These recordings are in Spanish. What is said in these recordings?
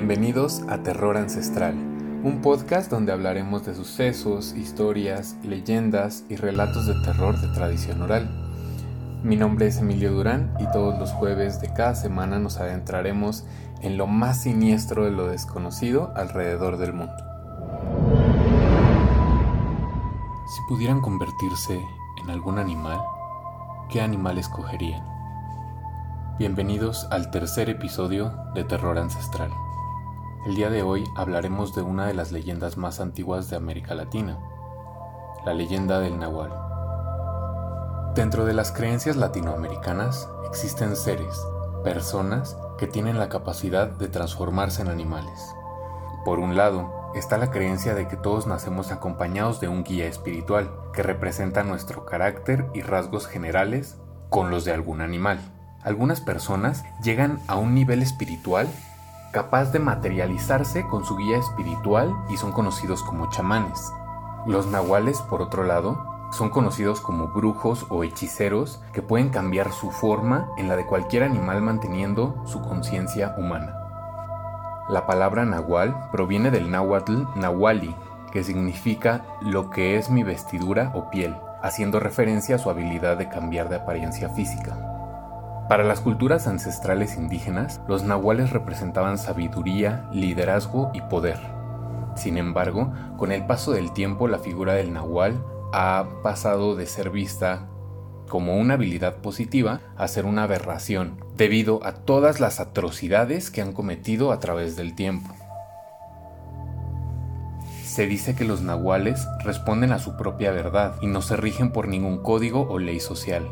Bienvenidos a Terror Ancestral, un podcast donde hablaremos de sucesos, historias, leyendas y relatos de terror de tradición oral. Mi nombre es Emilio Durán y todos los jueves de cada semana nos adentraremos en lo más siniestro de lo desconocido alrededor del mundo. Si pudieran convertirse en algún animal, ¿qué animal escogerían? Bienvenidos al tercer episodio de Terror Ancestral. El día de hoy hablaremos de una de las leyendas más antiguas de América Latina, la leyenda del Nahual. Dentro de las creencias latinoamericanas existen seres, personas que tienen la capacidad de transformarse en animales. Por un lado, está la creencia de que todos nacemos acompañados de un guía espiritual que representa nuestro carácter y rasgos generales con los de algún animal. Algunas personas llegan a un nivel espiritual capaz de materializarse con su guía espiritual y son conocidos como chamanes. Los nahuales, por otro lado, son conocidos como brujos o hechiceros que pueden cambiar su forma en la de cualquier animal manteniendo su conciencia humana. La palabra nahual proviene del náhuatl nahuali, que significa lo que es mi vestidura o piel, haciendo referencia a su habilidad de cambiar de apariencia física. Para las culturas ancestrales indígenas, los nahuales representaban sabiduría, liderazgo y poder. Sin embargo, con el paso del tiempo la figura del nahual ha pasado de ser vista como una habilidad positiva a ser una aberración, debido a todas las atrocidades que han cometido a través del tiempo. Se dice que los nahuales responden a su propia verdad y no se rigen por ningún código o ley social,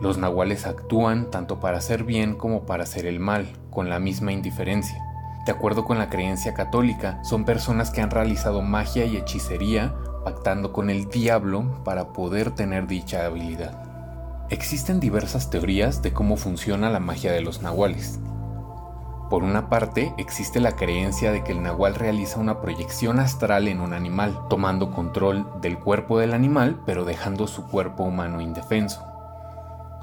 los nahuales actúan tanto para hacer bien como para hacer el mal, con la misma indiferencia. De acuerdo con la creencia católica, son personas que han realizado magia y hechicería pactando con el diablo para poder tener dicha habilidad. Existen diversas teorías de cómo funciona la magia de los nahuales. Por una parte, existe la creencia de que el nahual realiza una proyección astral en un animal, tomando control del cuerpo del animal pero dejando su cuerpo humano indefenso.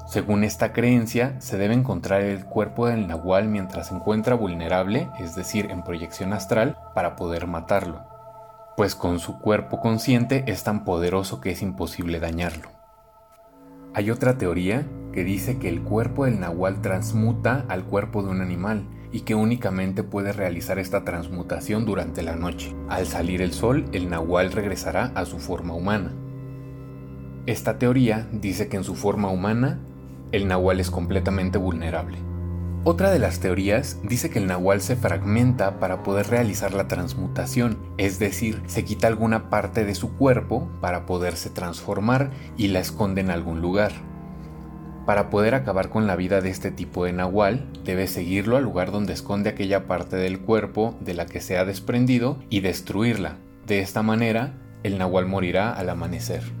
Según esta creencia, se debe encontrar el cuerpo del nahual mientras se encuentra vulnerable, es decir, en proyección astral, para poder matarlo, pues con su cuerpo consciente es tan poderoso que es imposible dañarlo. Hay otra teoría que dice que el cuerpo del nahual transmuta al cuerpo de un animal y que únicamente puede realizar esta transmutación durante la noche. Al salir el sol, el nahual regresará a su forma humana. Esta teoría dice que en su forma humana el nahual es completamente vulnerable. Otra de las teorías dice que el nahual se fragmenta para poder realizar la transmutación, es decir, se quita alguna parte de su cuerpo para poderse transformar y la esconde en algún lugar. Para poder acabar con la vida de este tipo de nahual, debe seguirlo al lugar donde esconde aquella parte del cuerpo de la que se ha desprendido y destruirla. De esta manera, el nahual morirá al amanecer.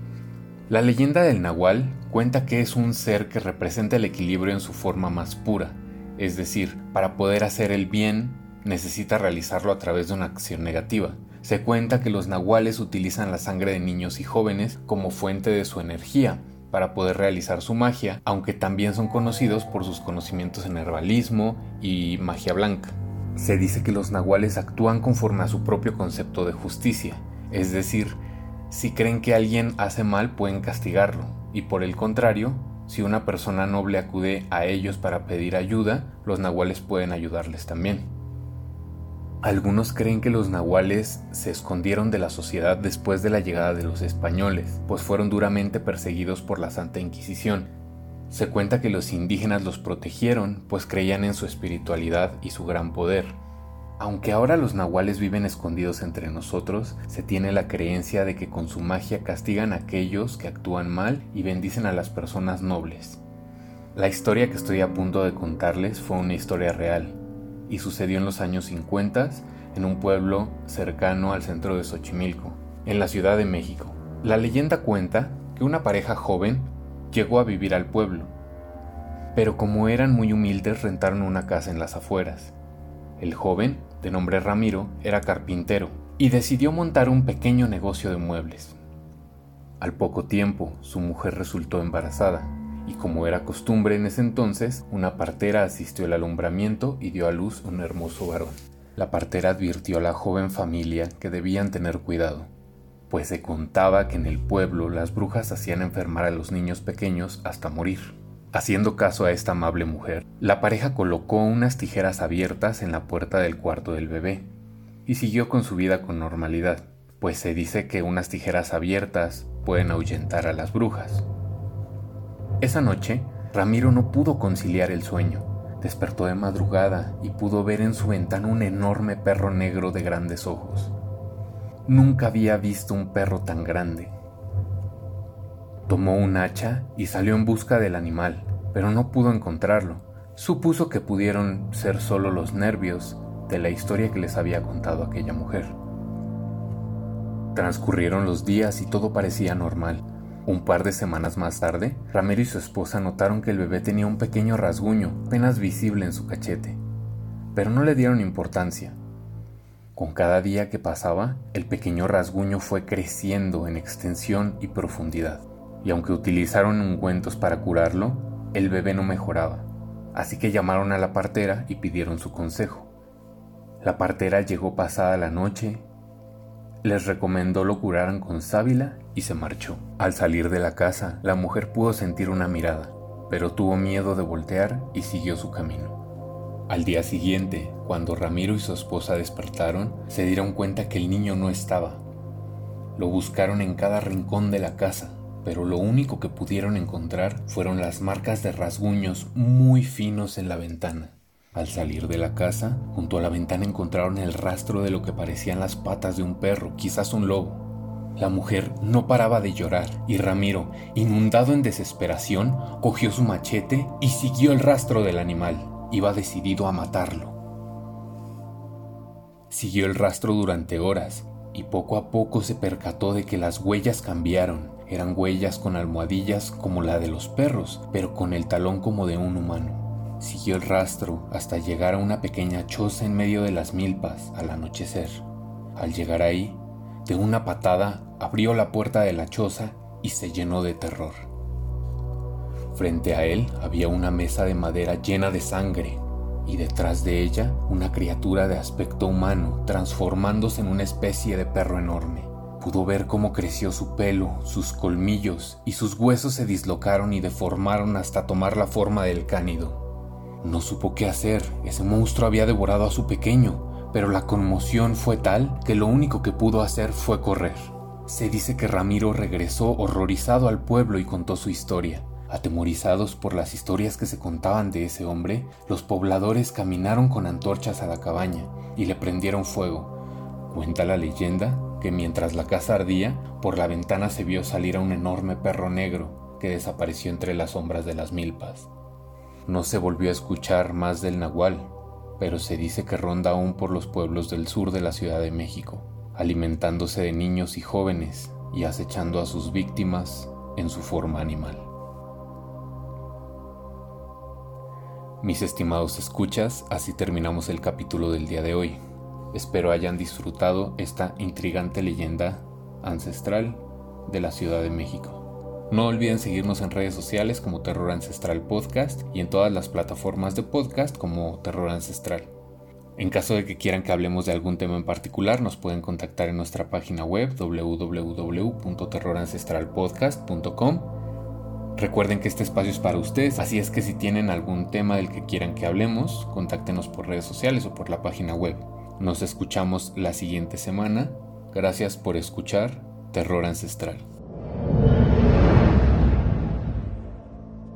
La leyenda del nahual cuenta que es un ser que representa el equilibrio en su forma más pura, es decir, para poder hacer el bien necesita realizarlo a través de una acción negativa. Se cuenta que los nahuales utilizan la sangre de niños y jóvenes como fuente de su energía para poder realizar su magia, aunque también son conocidos por sus conocimientos en herbalismo y magia blanca. Se dice que los nahuales actúan conforme a su propio concepto de justicia, es decir, si creen que alguien hace mal pueden castigarlo, y por el contrario, si una persona noble acude a ellos para pedir ayuda, los nahuales pueden ayudarles también. Algunos creen que los nahuales se escondieron de la sociedad después de la llegada de los españoles, pues fueron duramente perseguidos por la Santa Inquisición. Se cuenta que los indígenas los protegieron, pues creían en su espiritualidad y su gran poder. Aunque ahora los nahuales viven escondidos entre nosotros, se tiene la creencia de que con su magia castigan a aquellos que actúan mal y bendicen a las personas nobles. La historia que estoy a punto de contarles fue una historia real y sucedió en los años 50 en un pueblo cercano al centro de Xochimilco, en la Ciudad de México. La leyenda cuenta que una pareja joven llegó a vivir al pueblo, pero como eran muy humildes rentaron una casa en las afueras. El joven de nombre Ramiro, era carpintero y decidió montar un pequeño negocio de muebles. Al poco tiempo, su mujer resultó embarazada, y como era costumbre en ese entonces, una partera asistió al alumbramiento y dio a luz un hermoso varón. la partera advirtió a la joven familia que debían tener cuidado, pues se contaba que en el pueblo las brujas hacían enfermar a los niños pequeños hasta morir. Haciendo caso a esta amable mujer, la pareja colocó unas tijeras abiertas en la puerta del cuarto del bebé y siguió con su vida con normalidad, pues se dice que unas tijeras abiertas pueden ahuyentar a las brujas. Esa noche, Ramiro no pudo conciliar el sueño. Despertó de madrugada y pudo ver en su ventana un enorme perro negro de grandes ojos. Nunca había visto un perro tan grande. Tomó un hacha y salió en busca del animal, pero no pudo encontrarlo. Supuso que pudieron ser solo los nervios de la historia que les había contado aquella mujer. Transcurrieron los días y todo parecía normal. Un par de semanas más tarde, Ramiro y su esposa notaron que el bebé tenía un pequeño rasguño, apenas visible en su cachete, pero no le dieron importancia. Con cada día que pasaba, el pequeño rasguño fue creciendo en extensión y profundidad y aunque utilizaron ungüentos para curarlo, el bebé no mejoraba, así que llamaron a la partera y pidieron su consejo. La partera llegó pasada la noche, les recomendó lo curaran con sábila y se marchó. Al salir de la casa, la mujer pudo sentir una mirada, pero tuvo miedo de voltear y siguió su camino. Al día siguiente, cuando Ramiro y su esposa despertaron, se dieron cuenta que el niño no estaba. Lo buscaron en cada rincón de la casa, pero lo único que pudieron encontrar fueron las marcas de rasguños muy finos en la ventana. Al salir de la casa, junto a la ventana encontraron el rastro de lo que parecían las patas de un perro, quizás un lobo. La mujer no paraba de llorar y Ramiro, inundado en desesperación, cogió su machete y siguió el rastro del animal. Iba decidido a matarlo. Siguió el rastro durante horas y poco a poco se percató de que las huellas cambiaron eran huellas con almohadillas como la de los perros, pero con el talón como de un humano. Siguió el rastro hasta llegar a una pequeña choza en medio de las milpas al anochecer. Al llegar ahí, de una patada abrió la puerta de la choza y se llenó de terror. Frente a él había una mesa de madera llena de sangre y detrás de ella una criatura de aspecto humano transformándose en una especie de perro enorme. Pudo ver cómo creció su pelo, sus colmillos y sus huesos se dislocaron y deformaron hasta tomar la forma del cánido. No supo qué hacer, ese monstruo había devorado a su pequeño, pero la conmoción fue tal que lo único que pudo hacer fue correr. Se dice que Ramiro regresó horrorizado al pueblo y contó su historia. Atemorizados por las historias que se contaban de ese hombre, los pobladores caminaron con antorchas a la cabaña y le prendieron fuego. Cuenta la leyenda que mientras la casa ardía, por la ventana se vio salir a un enorme perro negro que desapareció entre las sombras de las milpas. No se volvió a escuchar más del nahual, pero se dice que ronda aún por los pueblos del sur de la Ciudad de México, alimentándose de niños y jóvenes y acechando a sus víctimas en su forma animal. Mis estimados escuchas, así terminamos el capítulo del día de hoy. Espero hayan disfrutado esta intrigante leyenda ancestral de la Ciudad de México. No olviden seguirnos en redes sociales como Terror Ancestral Podcast y en todas las plataformas de podcast como Terror Ancestral. En caso de que quieran que hablemos de algún tema en particular, nos pueden contactar en nuestra página web www.terrorancestralpodcast.com. Recuerden que este espacio es para ustedes, así es que si tienen algún tema del que quieran que hablemos, contáctenos por redes sociales o por la página web. Nos escuchamos la siguiente semana. Gracias por escuchar Terror Ancestral.